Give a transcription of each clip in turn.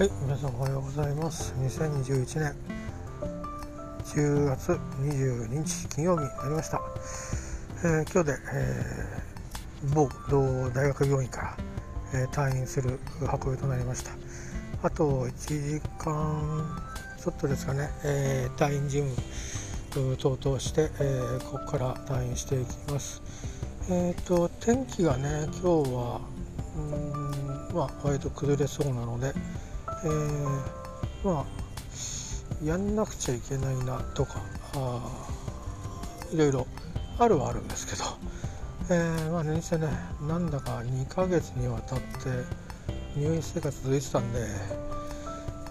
はい皆さんおはようございます。2021年10月22日金曜日になりました、えー、今日で、えー、某大学病院から、えー、退院する運びとなりました。あと1時間ちょっとですかね、えー、退院事務等々して、えー、ここから退院していきます。えっ、と天気がね今日はうんまあ割と崩れそうなのでえー、まあやんなくちゃいけないなとかいろいろあるはあるんですけど、えー、まあ何せねなんだか2ヶ月にわたって入院生活続いてたんで、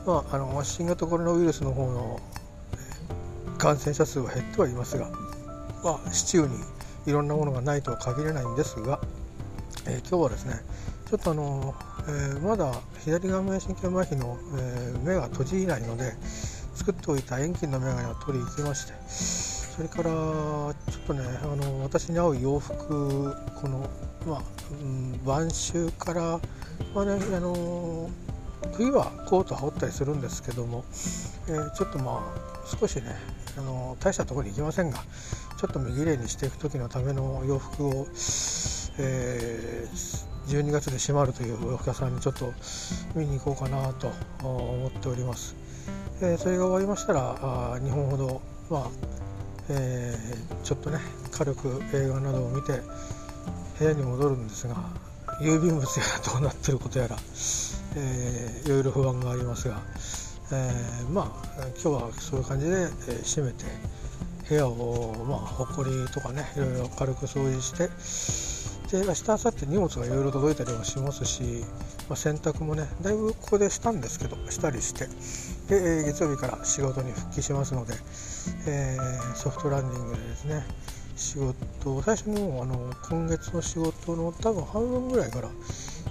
まあ、あの新型コロナウイルスの方の感染者数は減ってはいますが、まあ、市中にいろんなものがないとは限らないんですが、えー、今日はですねちょっとあのえー、まだ左顔面神経麻痺の、えー、目が閉じないので作っておいた遠近の眼鏡を取りに行きましてそれからちょっとねあの私に合う洋服この、まあうん、晩秋から、まあね、あの冬はコート羽織ったりするんですけども、えー、ちょっとまあ少しねあの大したところに行きませんがちょっと身ぎれいにしていく時のための洋服を、え、12月で閉まるというお客さんにちょっと見に行こうかなと思っております。え、それが終わりましたらあ2本ほど、まあえ、ちょっとね軽く映画などを見て部屋に戻るんですが郵便物やらどうなってることやら、えー、いろいろ不安がありますが、えー、まあ今日はそういう感じで、えー、閉めて部屋をまあほりとかねいろいろ軽く掃除してで明日明後日荷物がいろいろ届いたりもしますし、まあ、洗濯もねだいぶここでしたんですけどしたりしてで月曜日から仕事に復帰しますので、えー、ソフトランディングでですね仕事最初のあの今月の仕事の多分半分ぐらいから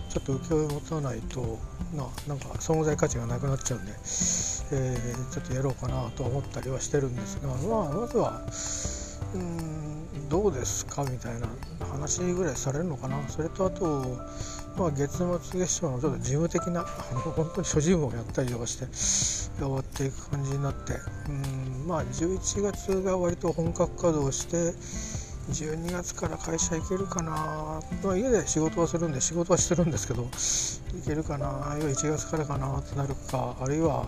ちょっと請負い持たないとななんか存在価値がなくなっちゃうんで、えー、ちょっとやろうかなと思ったりはしてるんですが、まあ、まずはうんどうですか？みたいな話ぐらいされるのかな？それとあと、まあ、月末月賞のちょっと事務的な本当に諸事務をやったりとかして終わっていく感じになってうんまあ11月が割と本格稼働して12月から会社行けるかな、まあ、家で仕事はするんで仕事はしてるんですけど行けるかな？あるいは1月からかなってなるかあるいは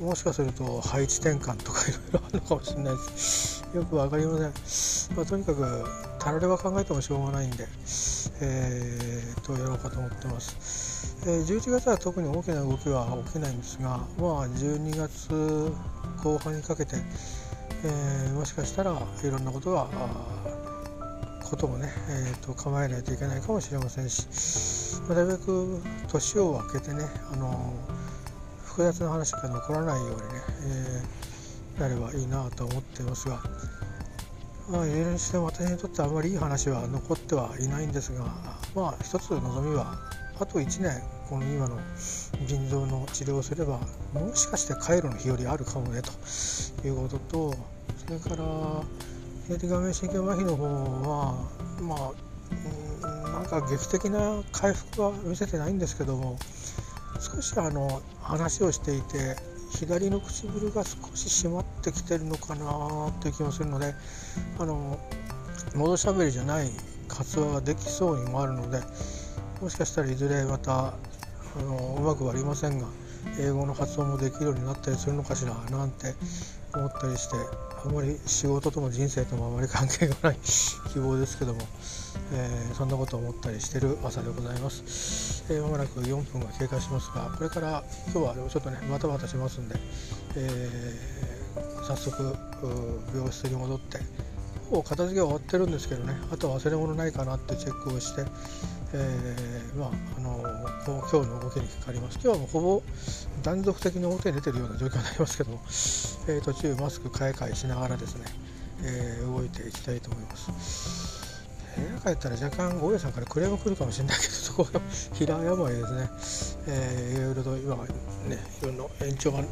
もしかすると配置転換とかいろいろあるのかもしれないです。よく分かりません、まあ、とにかくたられは考えてもしょうがないんで、えー、とやろうかと思ってます、えー、11月は特に大きな動きは起きないんですがまあ12月後半にかけて、えー、もしかしたらいろんなことがこともね、えーと、構えないといけないかもしれませんし、まあ、なるべく年を明けてね、あの複雑な話が残らないようにね、えー、なればいいなと思ってますが、まあ、いずれにしても私にとってあまりいい話は残ってはいないんですが、まあ、一つ望みはあと1年この今の腎臓の治療をすればもしかして回路の日和あるかもねということとそれから左顔面神経麻痺の方はまあなんか劇的な回復は見せてないんですけども少しあの話をしていて左の唇が少し締まってきてるのかなという気もするのであの戻しゃべりじゃない活話ができそうにもあるのでもしかしたらいずれまたあのうまくはありませんが英語の発音もできるようになったりするのかしらなんて思ったりしてあまり仕事とも人生ともあまり関係がない希望ですけども、えー、そんなことを思ったりしてる朝でございます、えー、もなく4分が経過しますがこれから今日はちょっとねバタバタしますんで、えー、早速病室に戻ってもう片付けは終わってるんですけどね。あとは忘れ物ないかなってチェックをして、えー、まああの今日の動きにかかります。今日はもうほぼ断続的に表に出てるような状況になりますけど、えー、途中マスク買い替えしながらですね、えー、動いていきたいと思います。部屋帰ったら若干大家さんからクレーム来るかもしれないけど そこが平病ですね、えー、いろいろと今ねいろんな延長が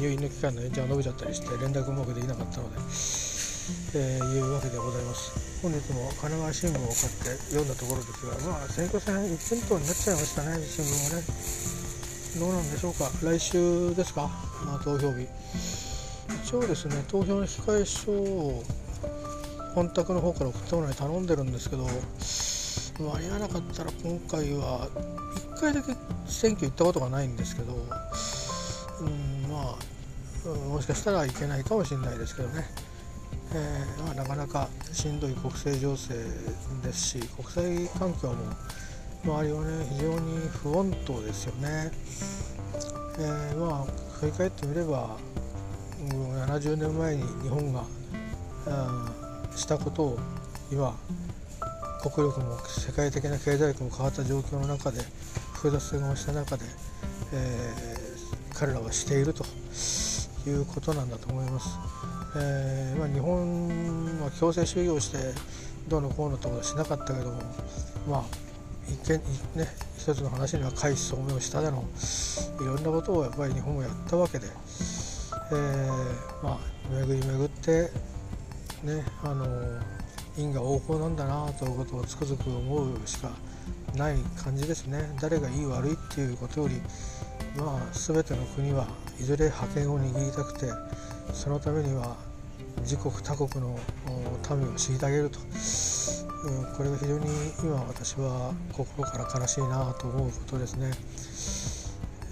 入院の期間の延長が伸びちゃったりして連絡うまくできなかったので。えー、いうわけでございます。本日も神奈川新聞を買って読んだところですがまあ選挙戦一辺倒になっちゃいましたね新聞はね。どうなんでしょうか。来週ですか、まあ、投票日。一応ですね投票の控え書を本宅の方から送ってもらい頼んでるんですけど間に合わなかったら今回は1回だけ選挙行ったことがないんですけどうんまあもしかしたらいけないかもしれないですけどね、えー、まあ、なかなかしんどい国政情勢ですし国際環境も周りはね非常に不穏当ですよね、えー、まあ振り返ってみれば70年前に日本がしたことを今国力も世界的な経済力も変わった状況の中で複雑性が増した中で、えー、彼らはしているということなんだと思います。えーまあ、日本は強制収容してどうのこうのところしなかったけどもまあ一見ね一つの話には回避聡明しただのいろんなことをやっぱり日本もやったわけで、えー、まあ巡り巡ってねあの因果応報なんだなということをつくづく思うしかない感じですね。誰がいい悪いっていうことよりまあ全ての国はいずれ覇権を握りたくてそのためには自国他国の民を虐げると、うん、これが非常に今私は心から悲しいなと思うことですね、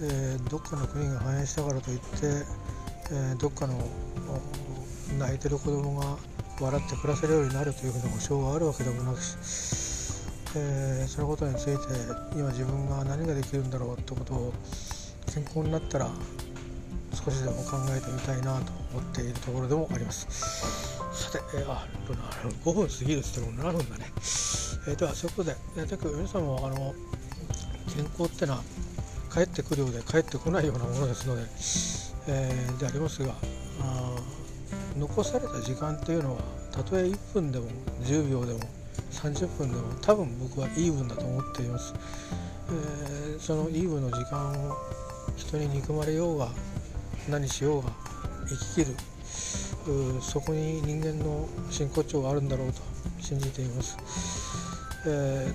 えー、どっかの国が繁栄したからといって、えー、どっかの泣いてる子供が笑って暮らせるようになるというふうな保証があるわけでもなくし、えー、そのことについて今自分が何ができるんだろうってことを健康になったら少しでも考えてみたいなと思っているところでもあります。さて、えー、あ5分過ぎるって言っても7分だね、えー、ではそういうことで、えー、皆さんもあの健康ってのは帰ってくるようで帰ってこないようなものですので、えー、でありますが残された時間っていうのはたとえ1分でも10秒でも30分でも多分僕はイーブンだと思っています、えー、そのイーブンの時間を人に憎まれようが何しようが生き切るそこに人間の真骨頂があるんだろうと信じています、え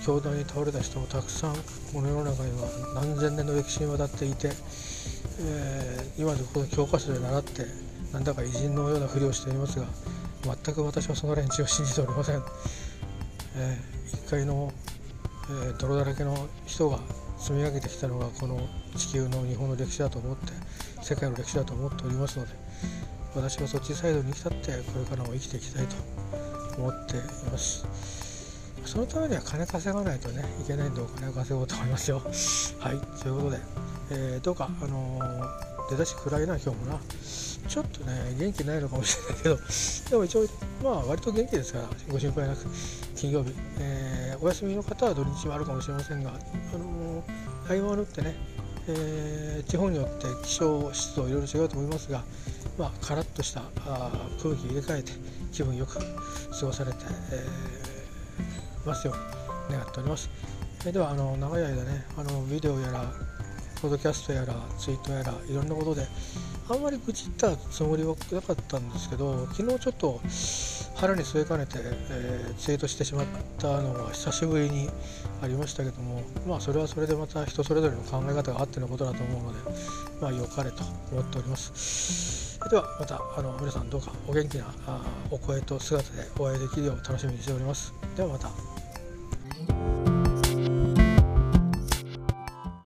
ー、教団に倒れた人もたくさんこの世の中には何千年の歴史にわたっていて、えー、今でこの教科書で習ってなんだか偉人のようなふりをしていますが全く私はその連中を信じておりません、えー、一回の、え、泥だらけの人が積み上げてきたのがこの地球の日本の歴史だと思って世界の歴史だと思っておりますので私はそっちサイドに来たってこれからも生きていきたいと思っています。そのためには金稼がないとねいけないんでお金を稼ごうと思いますよ。はい。ということで、えー、どうかあのー、出だし暗いな今日もなちょっとね元気ないのかもしれないけど でも一応まあ割と元気ですからご心配なく金曜日、えー、お休みの方は土日はあるかもしれませんが、あのー、合間を縫ってね、えー、地方によって気象湿度いろいろ違うと思いますが、まあ、カラッとしたあ空気入れ替えて気分よく過ごされて、えー、ますように願っております。えー、ではあの長い間ねあのビデオやらポッドキャストやらツイートやらいろんなことであんまり愚痴ったつもりはなかったんですけど昨日ちょっと腹に据えかねて、えー、ツイートしてしまったのが久しぶりにありましたけどもまあそれはそれでまた人それぞれの考え方があってのことだと思うのでまあ良かれと思っております。ではまたあの皆さんどうかお元気なあお声と姿でお会いできるよう楽しみにしております。ではまた。